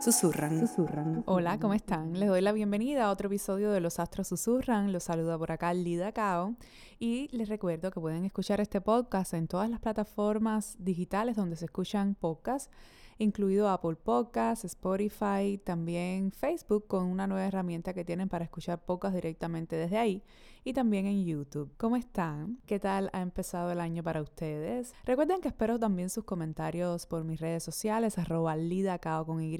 Susurran. Susurran. Hola, ¿cómo están? Les doy la bienvenida a otro episodio de Los Astros Susurran. Los saluda por acá Lida Cao. Y les recuerdo que pueden escuchar este podcast en todas las plataformas digitales donde se escuchan podcasts incluido Apple Podcasts, Spotify, también Facebook con una nueva herramienta que tienen para escuchar podcasts directamente desde ahí y también en YouTube. ¿Cómo están? ¿Qué tal ha empezado el año para ustedes? Recuerden que espero también sus comentarios por mis redes sociales, arroba lidacao con Y,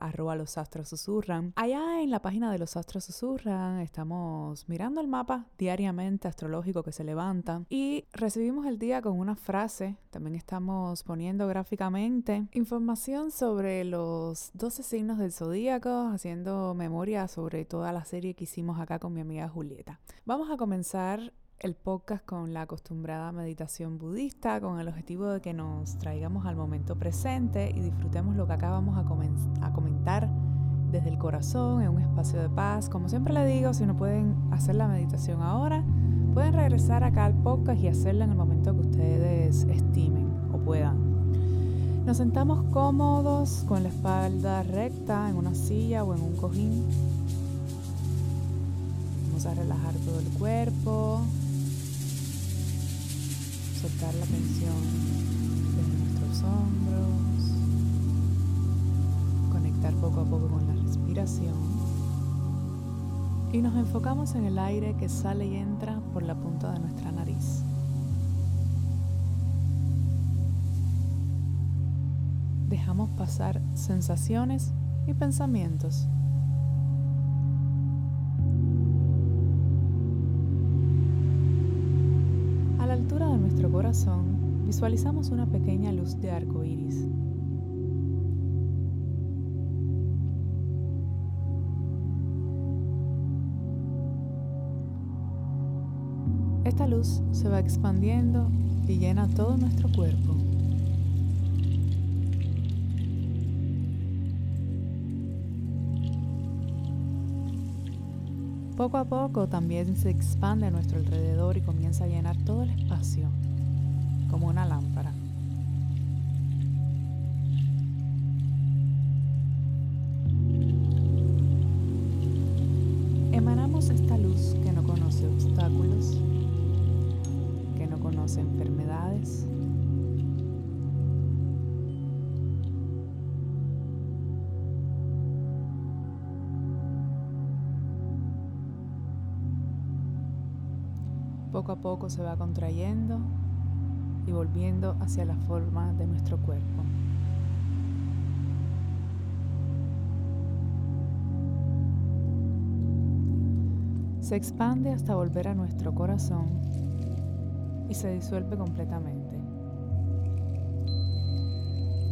arroba los astros susurran. Allá en la página de los astros susurran estamos mirando el mapa diariamente astrológico que se levanta y recibimos el día con una frase. También estamos poniendo gráficamente información sobre los 12 signos del zodíaco, haciendo memoria sobre toda la serie que hicimos acá con mi amiga Julieta. Vamos a comenzar el podcast con la acostumbrada meditación budista, con el objetivo de que nos traigamos al momento presente y disfrutemos lo que acá vamos a, a comentar desde el corazón, en un espacio de paz. Como siempre le digo, si no pueden hacer la meditación ahora, pueden regresar acá al podcast y hacerla en el momento que ustedes estimen o puedan. Nos sentamos cómodos con la espalda recta en una silla o en un cojín. A relajar todo el cuerpo, soltar la tensión de nuestros hombros, conectar poco a poco con la respiración. Y nos enfocamos en el aire que sale y entra por la punta de nuestra nariz. Dejamos pasar sensaciones y pensamientos corazón visualizamos una pequeña luz de arco iris. Esta luz se va expandiendo y llena todo nuestro cuerpo. Poco a poco también se expande a nuestro alrededor y comienza a llenar todo el espacio como una lámpara. Emanamos esta luz que no conoce obstáculos, que no conoce enfermedades. Poco a poco se va contrayendo y volviendo hacia la forma de nuestro cuerpo. Se expande hasta volver a nuestro corazón y se disuelve completamente.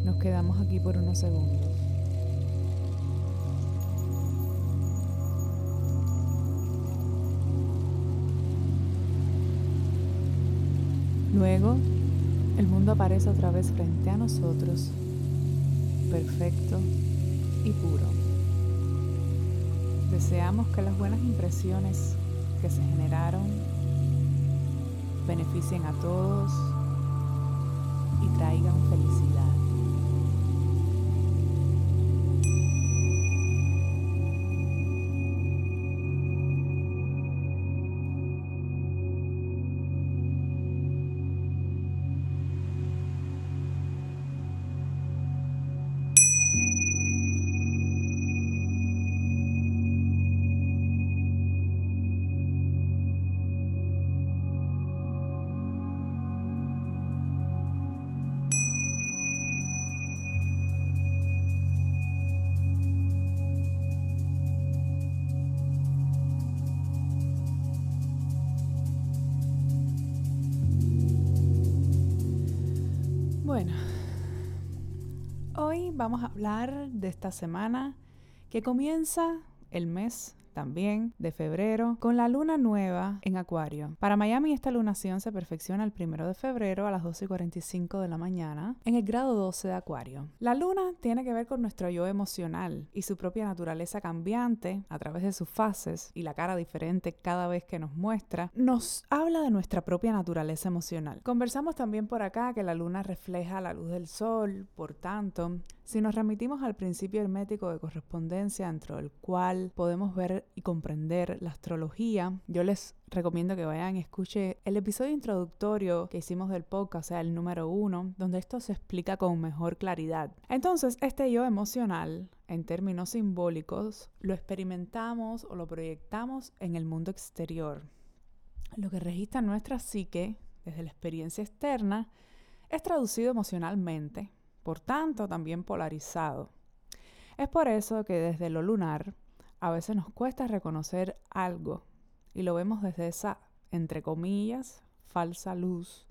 Nos quedamos aquí por unos segundos. Luego el mundo aparece otra vez frente a nosotros, perfecto y puro. Deseamos que las buenas impresiones que se generaron beneficien a todos y traigan felicidad. Bueno, hoy vamos a hablar de esta semana que comienza el mes también de febrero con la luna nueva en Acuario. Para Miami esta lunación se perfecciona el primero de febrero a las 12 y 45 de la mañana en el grado 12 de Acuario. La luna tiene que ver con nuestro yo emocional y su propia naturaleza cambiante a través de sus fases y la cara diferente cada vez que nos muestra, nos habla de nuestra propia naturaleza emocional. Conversamos también por acá que la luna refleja la luz del sol, por tanto, si nos remitimos al principio hermético de correspondencia dentro del cual podemos ver y comprender la astrología, yo les recomiendo que vayan y escuchen el episodio introductorio que hicimos del podcast, sea, el número uno, donde esto se explica con mejor claridad. Entonces, este yo emocional, en términos simbólicos, lo experimentamos o lo proyectamos en el mundo exterior. Lo que registra nuestra psique desde la experiencia externa es traducido emocionalmente por tanto también polarizado. Es por eso que desde lo lunar a veces nos cuesta reconocer algo y lo vemos desde esa, entre comillas, falsa luz.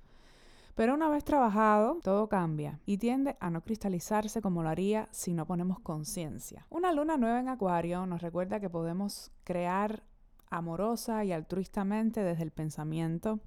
Pero una vez trabajado, todo cambia y tiende a no cristalizarse como lo haría si no ponemos conciencia. Una luna nueva en Acuario nos recuerda que podemos crear amorosa y altruistamente desde el pensamiento,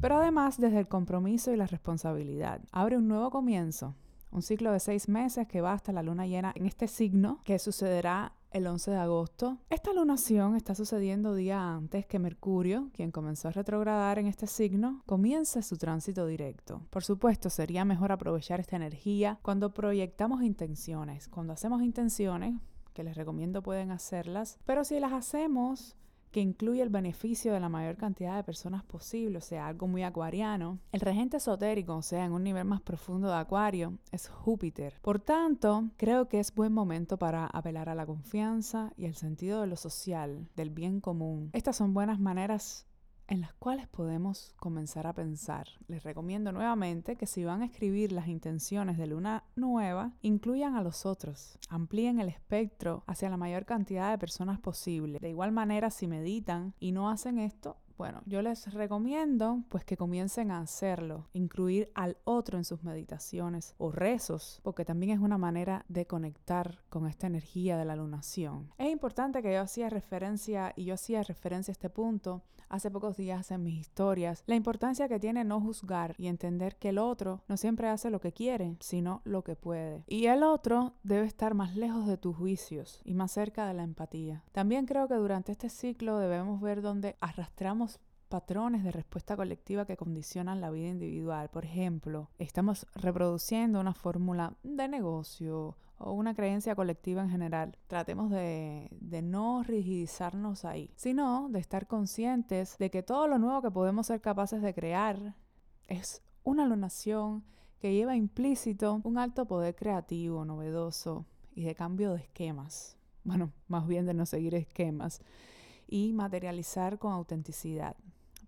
pero además desde el compromiso y la responsabilidad. Abre un nuevo comienzo un ciclo de seis meses que va hasta la luna llena en este signo, que sucederá el 11 de agosto. Esta lunación está sucediendo día antes que Mercurio, quien comenzó a retrogradar en este signo, comience su tránsito directo. Por supuesto, sería mejor aprovechar esta energía cuando proyectamos intenciones. Cuando hacemos intenciones, que les recomiendo pueden hacerlas, pero si las hacemos que incluye el beneficio de la mayor cantidad de personas posible, o sea, algo muy acuariano. El regente esotérico, o sea, en un nivel más profundo de acuario, es Júpiter. Por tanto, creo que es buen momento para apelar a la confianza y el sentido de lo social, del bien común. Estas son buenas maneras en las cuales podemos comenzar a pensar. Les recomiendo nuevamente que si van a escribir las intenciones de luna nueva, incluyan a los otros, amplíen el espectro hacia la mayor cantidad de personas posible. De igual manera, si meditan y no hacen esto, bueno, yo les recomiendo pues que comiencen a hacerlo, incluir al otro en sus meditaciones o rezos, porque también es una manera de conectar con esta energía de la lunación. Es importante que yo hacía referencia y yo hacía referencia a este punto hace pocos días en mis historias, la importancia que tiene no juzgar y entender que el otro no siempre hace lo que quiere, sino lo que puede. Y el otro debe estar más lejos de tus juicios y más cerca de la empatía. También creo que durante este ciclo debemos ver dónde arrastramos patrones de respuesta colectiva que condicionan la vida individual. Por ejemplo, estamos reproduciendo una fórmula de negocio o una creencia colectiva en general. Tratemos de, de, no rigidizarnos ahí, sino de estar conscientes de que todo lo nuevo que podemos ser capaces de crear es una lunación que lleva implícito un alto poder creativo, novedoso y de cambio de esquemas. Bueno, más bien de no seguir esquemas y materializar con autenticidad.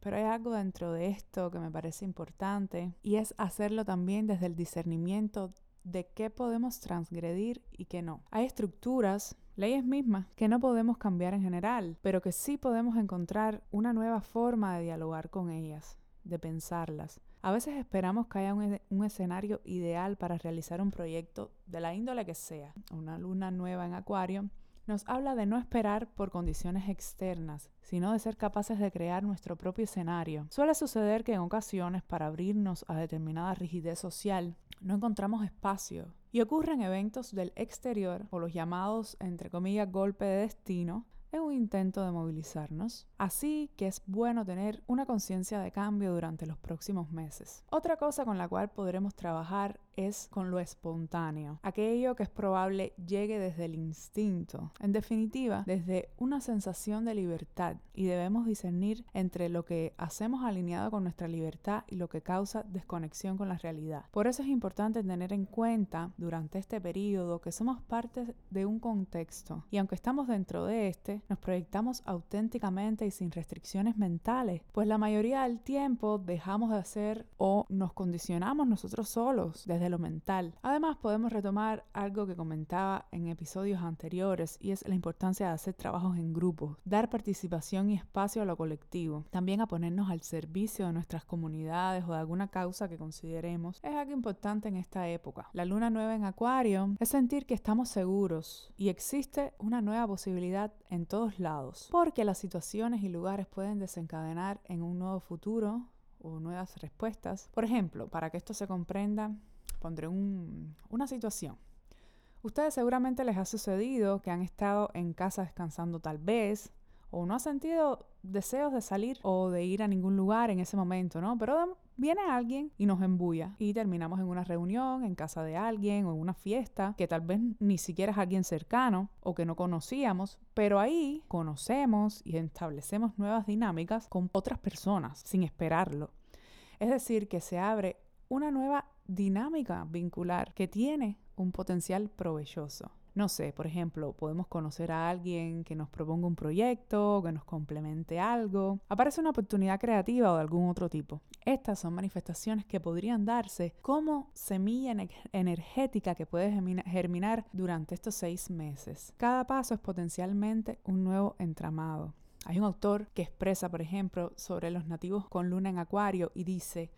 Pero hay algo dentro de esto que me parece importante y es hacerlo también desde el discernimiento de qué podemos transgredir y qué no. Hay estructuras, leyes mismas, que no podemos cambiar en general, pero que sí podemos encontrar una nueva forma de dialogar con ellas, de pensarlas. A veces esperamos que haya un, un, escenario ideal para realizar un proyecto de la índole que sea. Una luna nueva en Acuario nos habla de no esperar por condiciones externas, sino de ser capaces de crear nuestro propio escenario. Suele suceder que en ocasiones para abrirnos a determinada rigidez social no encontramos espacio y ocurren eventos del exterior o los llamados, entre comillas, golpe de destino, en un intento de movilizarnos. Así que es bueno tener una conciencia de cambio durante los próximos meses. Otra cosa con la cual podremos trabajar es con lo espontáneo, aquello que es probable llegue desde el instinto, en definitiva, desde una sensación de libertad y debemos discernir entre lo que hacemos alineado con nuestra libertad y lo que causa desconexión con la realidad. Por eso es importante tener en cuenta durante este periodo que somos parte de un contexto y aunque estamos dentro de este, nos proyectamos auténticamente y sin restricciones mentales, pues la mayoría del tiempo dejamos de hacer o nos condicionamos nosotros solos desde lo mental. Además, podemos retomar algo que comentaba en episodios anteriores y es la importancia de hacer trabajos en grupo, dar participación y espacio a lo colectivo, también a ponernos al servicio de nuestras comunidades o de alguna causa que consideremos, es algo importante en esta época. La luna nueva en Acuario es sentir que estamos seguros y existe una nueva posibilidad en todos lados, porque las situaciones y lugares pueden desencadenar en un nuevo futuro o nuevas respuestas. Por ejemplo, para que esto se comprenda, pondré una situación. Ustedes seguramente les ha sucedido que han estado en casa descansando tal vez, o no ha sentido deseos de salir o de ir a ningún lugar en ese momento, ¿no? Pero viene alguien y nos embulla y terminamos en una reunión, en casa de alguien o en una fiesta que tal vez ni siquiera es alguien cercano o que no conocíamos, pero ahí conocemos y establecemos nuevas dinámicas con otras personas sin esperarlo. Es decir, que se abre una nueva dinámica vincular que tiene un potencial provechoso. No sé, por ejemplo, podemos conocer a alguien que nos proponga un proyecto, que nos complemente algo. Aparece una oportunidad creativa o de algún otro tipo. Estas son manifestaciones que podrían darse como semilla energética que puede germinar durante estos seis meses. Cada paso es potencialmente un nuevo entramado. Hay un autor que expresa, por ejemplo, sobre los nativos con luna en acuario y dice,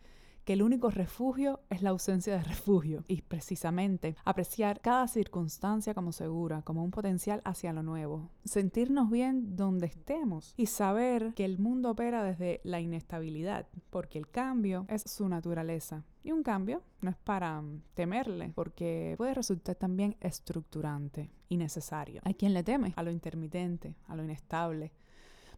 que el único refugio es la ausencia de refugio y precisamente apreciar cada circunstancia como segura, como un potencial hacia lo nuevo, sentirnos bien donde estemos y saber que el mundo opera desde la inestabilidad, porque el cambio es su naturaleza. Y un cambio no es para temerle, porque puede resultar también estructurante y necesario. Hay quien le teme a lo intermitente, a lo inestable,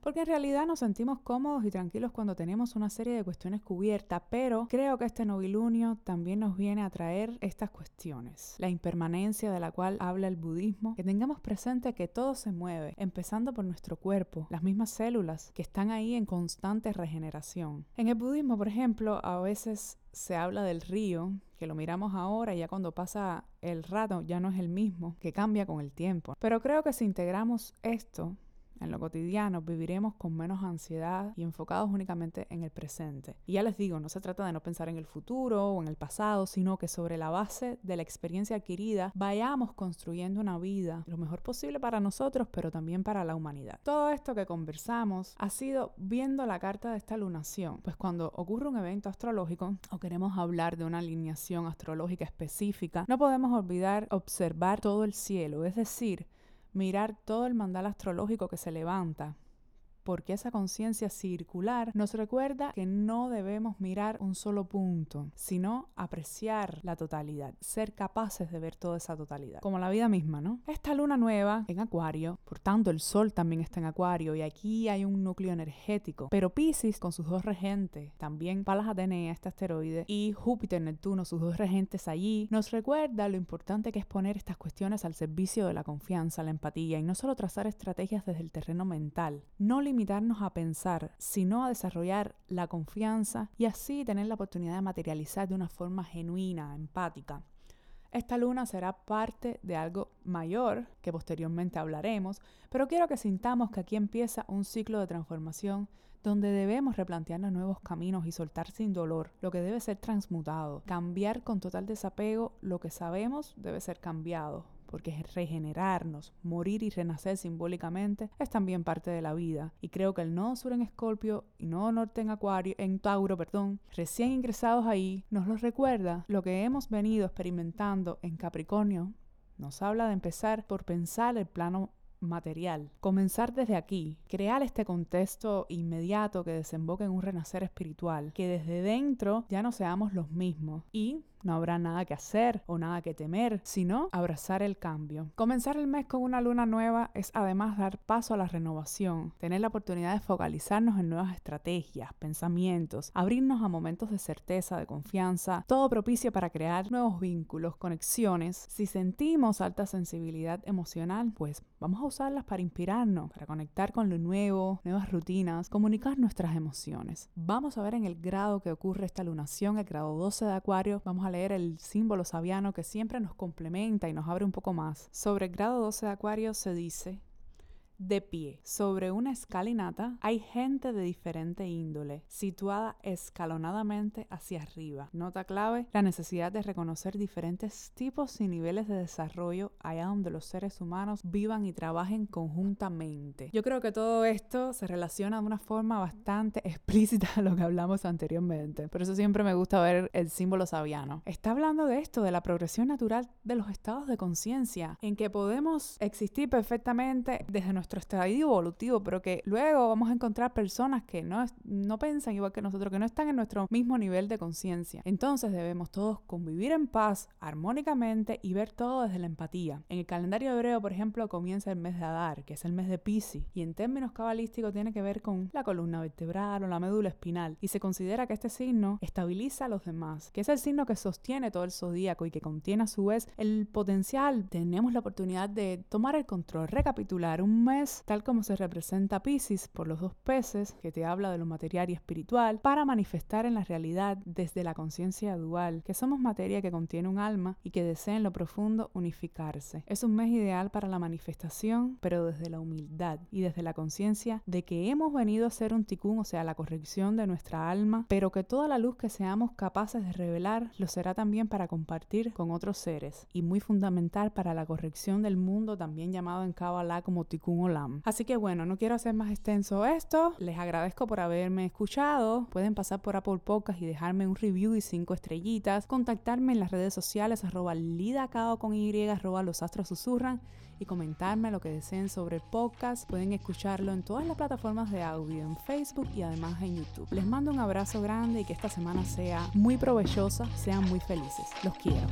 porque en realidad nos sentimos cómodos y tranquilos cuando tenemos una serie de cuestiones cubiertas, pero creo que este novilunio también nos viene a traer estas cuestiones, la impermanencia de la cual habla el budismo, que tengamos presente que todo se mueve, empezando por nuestro cuerpo, las mismas células que están ahí en constante regeneración. En el budismo, por ejemplo, a veces se habla del río, que lo miramos ahora y ya cuando pasa el rato ya no es el mismo, que cambia con el tiempo. Pero creo que si integramos esto en lo cotidiano viviremos con menos ansiedad y enfocados únicamente en el presente. Y ya les digo, no se trata de no pensar en el futuro o en el pasado, sino que sobre la base de la experiencia adquirida vayamos construyendo una vida lo mejor posible para nosotros, pero también para la humanidad. Todo esto que conversamos ha sido viendo la carta de esta lunación, pues cuando ocurre un evento astrológico o queremos hablar de una alineación astrológica específica, no podemos olvidar observar todo el cielo, es decir, mirar todo el mandal astrológico que se levanta, porque esa conciencia circular nos recuerda que no debemos mirar un solo punto, sino apreciar la totalidad, ser capaces de ver toda esa totalidad, como la vida misma, ¿no? Esta luna nueva en Acuario, por tanto el Sol también está en Acuario y aquí hay un núcleo energético, pero Pisces con sus dos regentes, también Palas Atenea, este asteroide, y Júpiter, Neptuno, sus dos regentes allí, nos recuerda lo importante que es poner estas cuestiones al servicio de la confianza, la empatía y no solo trazar estrategias desde el terreno mental, no limitarnos a pensar, sino a desarrollar la confianza y así tener la oportunidad de materializar de una forma genuina, empática. Esta luna será parte de algo mayor que posteriormente hablaremos, pero quiero que sintamos que aquí empieza un ciclo de transformación donde debemos replantearnos nuevos caminos y soltar sin dolor lo que debe ser transmutado, cambiar con total desapego lo que sabemos debe ser cambiado, porque regenerarnos, morir y renacer simbólicamente es también parte de la vida. Y creo que el nodo sur en Escorpio y nodo norte en Acuario, en Tauro, perdón, recién ingresados ahí, nos lo recuerda lo que hemos venido experimentando en Capricornio. Nos habla de empezar por pensar el plano material. Comenzar desde aquí, crear este contexto inmediato que desemboque en un renacer espiritual, que desde dentro ya no seamos los mismos y no habrá nada que hacer o nada que temer, sino abrazar el cambio. Comenzar el mes con una luna nueva es además dar paso a la renovación, tener la oportunidad de focalizarnos en nuevas estrategias, pensamientos, abrirnos a momentos de certeza, de confianza, todo propicio para crear nuevos vínculos, conexiones. Si sentimos alta sensibilidad emocional, pues vamos a usarlas para inspirarnos, para conectar con lo nuevo, nuevas rutinas, comunicar nuestras emociones. Vamos a ver en el grado que ocurre esta lunación, el grado 12 de Acuario, vamos a leer el símbolo sabiano que siempre nos complementa y nos abre un poco más. Sobre el grado 12 de Acuario se dice, de pie sobre una escalinata hay gente de diferente índole, situada escalonadamente hacia arriba. Nota clave, la necesidad de reconocer diferentes tipos y niveles de desarrollo allá donde los seres humanos vivan y trabajen conjuntamente. Yo creo que todo esto se relaciona de una forma bastante explícita a lo que hablamos anteriormente. Por eso siempre me gusta ver el símbolo sabiano. Está hablando de esto, de la progresión natural de los estados de conciencia, en que podemos existir perfectamente desde nuestro estadio evolutivo, pero que luego vamos a encontrar personas que no, no piensan igual que nosotros, que no están en nuestro mismo nivel de conciencia. Entonces debemos todos convivir en paz, armónicamente y ver todo desde la empatía. En el calendario hebreo, por ejemplo, comienza el mes de Adar, que es el mes de Pisces, y en términos cabalísticos tiene que ver con la columna vertebral o la médula espinal, y se considera que este signo estabiliza a los demás, que es el signo que sostiene todo el zodíaco y que contiene a su vez el potencial. Tenemos la oportunidad de tomar el control, recapitular un mes tal como se representa Pisces por los dos peces, que te habla de lo material y espiritual, para manifestar en la realidad desde la conciencia dual, que somos materia que contiene un alma y que desea en lo profundo unificarse. Es un mes ideal para la manifestación, pero desde la humildad y desde la conciencia de que hemos venido a ser un ticún, o sea, la corrección de nuestra alma, pero que toda la luz que seamos capaces de revelar lo será también para compartir con otros seres y muy fundamental para la corrección del mundo, también llamado en Kabbalah como Tikkun Así que bueno, no quiero hacer más extenso esto. Les agradezco por haberme escuchado. Pueden pasar por Apple Podcast y dejarme un review y cinco estrellitas. Contactarme en las redes sociales arroba lidacao con y arroba los astros susurran y comentarme lo que deseen sobre el podcast. Pueden escucharlo en todas las plataformas de audio, en Facebook y además en YouTube. Les mando un abrazo grande y que esta semana sea muy provechosa, sean muy felices. Los quiero.